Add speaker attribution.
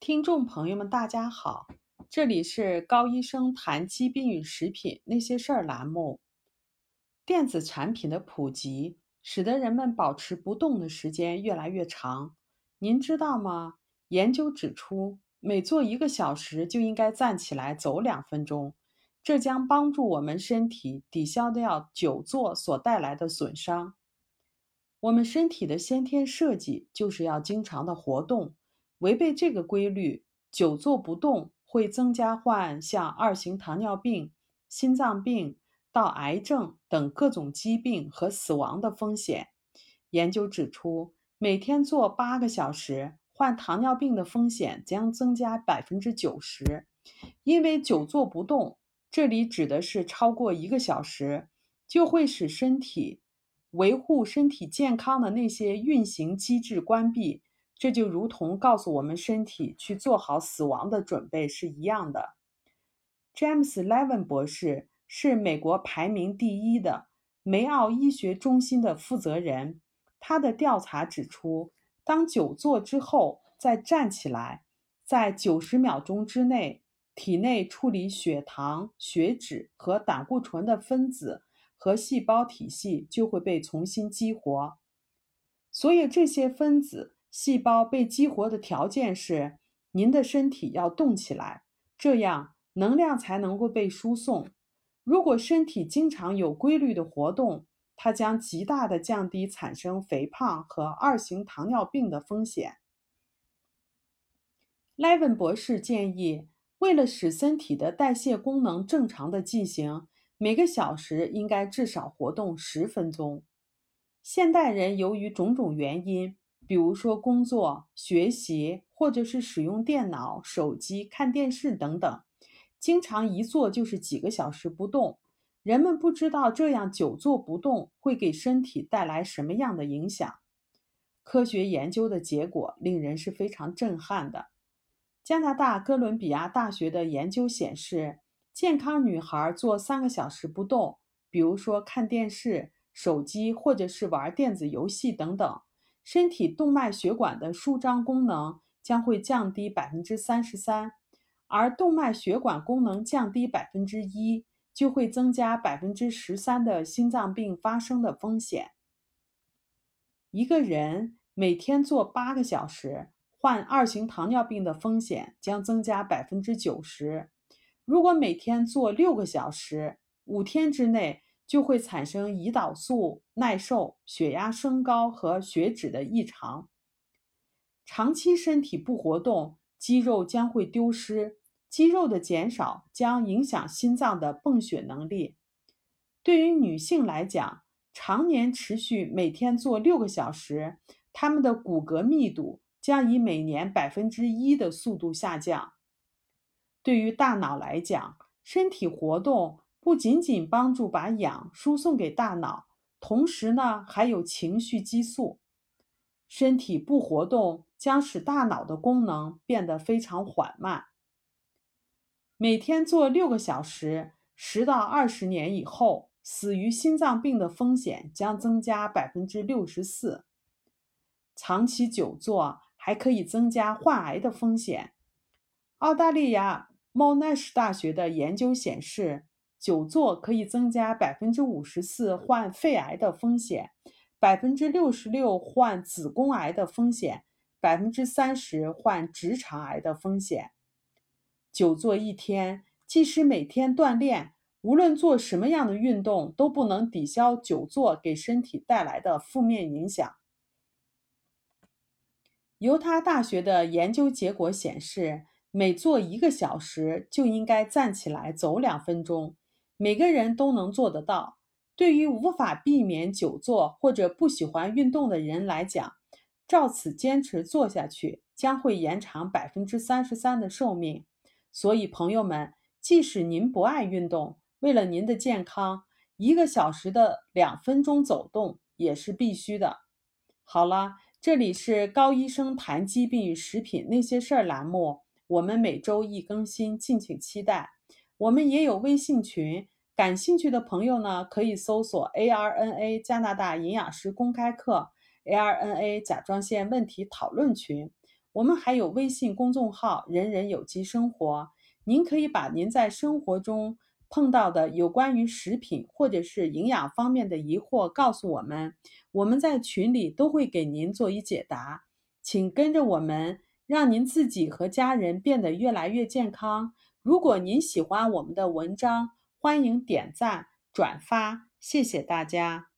Speaker 1: 听众朋友们，大家好，这里是高医生谈疾病与食品那些事儿栏目。电子产品的普及，使得人们保持不动的时间越来越长。您知道吗？研究指出，每坐一个小时就应该站起来走两分钟，这将帮助我们身体抵消掉久坐所带来的损伤。我们身体的先天设计就是要经常的活动。违背这个规律，久坐不动会增加患像二型糖尿病、心脏病到癌症等各种疾病和死亡的风险。研究指出，每天坐八个小时，患糖尿病的风险将增加百分之九十。因为久坐不动，这里指的是超过一个小时，就会使身体维护身体健康的那些运行机制关闭。这就如同告诉我们身体去做好死亡的准备是一样的。James Levin 博士是美国排名第一的梅奥医学中心的负责人。他的调查指出，当久坐之后再站起来，在九十秒钟之内，体内处理血糖、血脂和胆固醇的分子和细胞体系就会被重新激活。所以这些分子。细胞被激活的条件是，您的身体要动起来，这样能量才能够被输送。如果身体经常有规律的活动，它将极大的降低产生肥胖和二型糖尿病的风险。莱文博士建议，为了使身体的代谢功能正常的进行，每个小时应该至少活动十分钟。现代人由于种种原因。比如说工作、学习，或者是使用电脑、手机、看电视等等，经常一坐就是几个小时不动。人们不知道这样久坐不动会给身体带来什么样的影响。科学研究的结果令人是非常震撼的。加拿大哥伦比亚大学的研究显示，健康女孩坐三个小时不动，比如说看电视、手机，或者是玩电子游戏等等。身体动脉血管的舒张功能将会降低百分之三十三，而动脉血管功能降低百分之一，就会增加百分之十三的心脏病发生的风险。一个人每天坐八个小时，患二型糖尿病的风险将增加百分之九十。如果每天坐六个小时，五天之内。就会产生胰岛素耐受、血压升高和血脂的异常。长期身体不活动，肌肉将会丢失，肌肉的减少将影响心脏的泵血能力。对于女性来讲，常年持续每天做六个小时，她们的骨骼密度将以每年百分之一的速度下降。对于大脑来讲，身体活动。不仅仅帮助把氧输送给大脑，同时呢，还有情绪激素。身体不活动将使大脑的功能变得非常缓慢。每天做六个小时，十到二十年以后，死于心脏病的风险将增加百分之六十四。长期久坐还可以增加患癌的风险。澳大利亚莫纳什大学的研究显示。久坐可以增加百分之五十四患肺癌的风险，百分之六十六患子宫癌的风险，百分之三十患直肠癌的风险。久坐一天，即使每天锻炼，无论做什么样的运动，都不能抵消久坐给身体带来的负面影响。犹他大学的研究结果显示，每坐一个小时就应该站起来走两分钟。每个人都能做得到。对于无法避免久坐或者不喜欢运动的人来讲，照此坚持做下去，将会延长百分之三十三的寿命。所以，朋友们，即使您不爱运动，为了您的健康，一个小时的两分钟走动也是必须的。好了，这里是高医生谈疾病与食品那些事儿栏目，我们每周一更新，敬请期待。我们也有微信群，感兴趣的朋友呢，可以搜索 ARNA 加拿大营养师公开课、ARNA 甲状腺问题讨论群。我们还有微信公众号“人人有机生活”，您可以把您在生活中碰到的有关于食品或者是营养方面的疑惑告诉我们，我们在群里都会给您做一解答。请跟着我们，让您自己和家人变得越来越健康。如果您喜欢我们的文章，欢迎点赞转发，谢谢大家。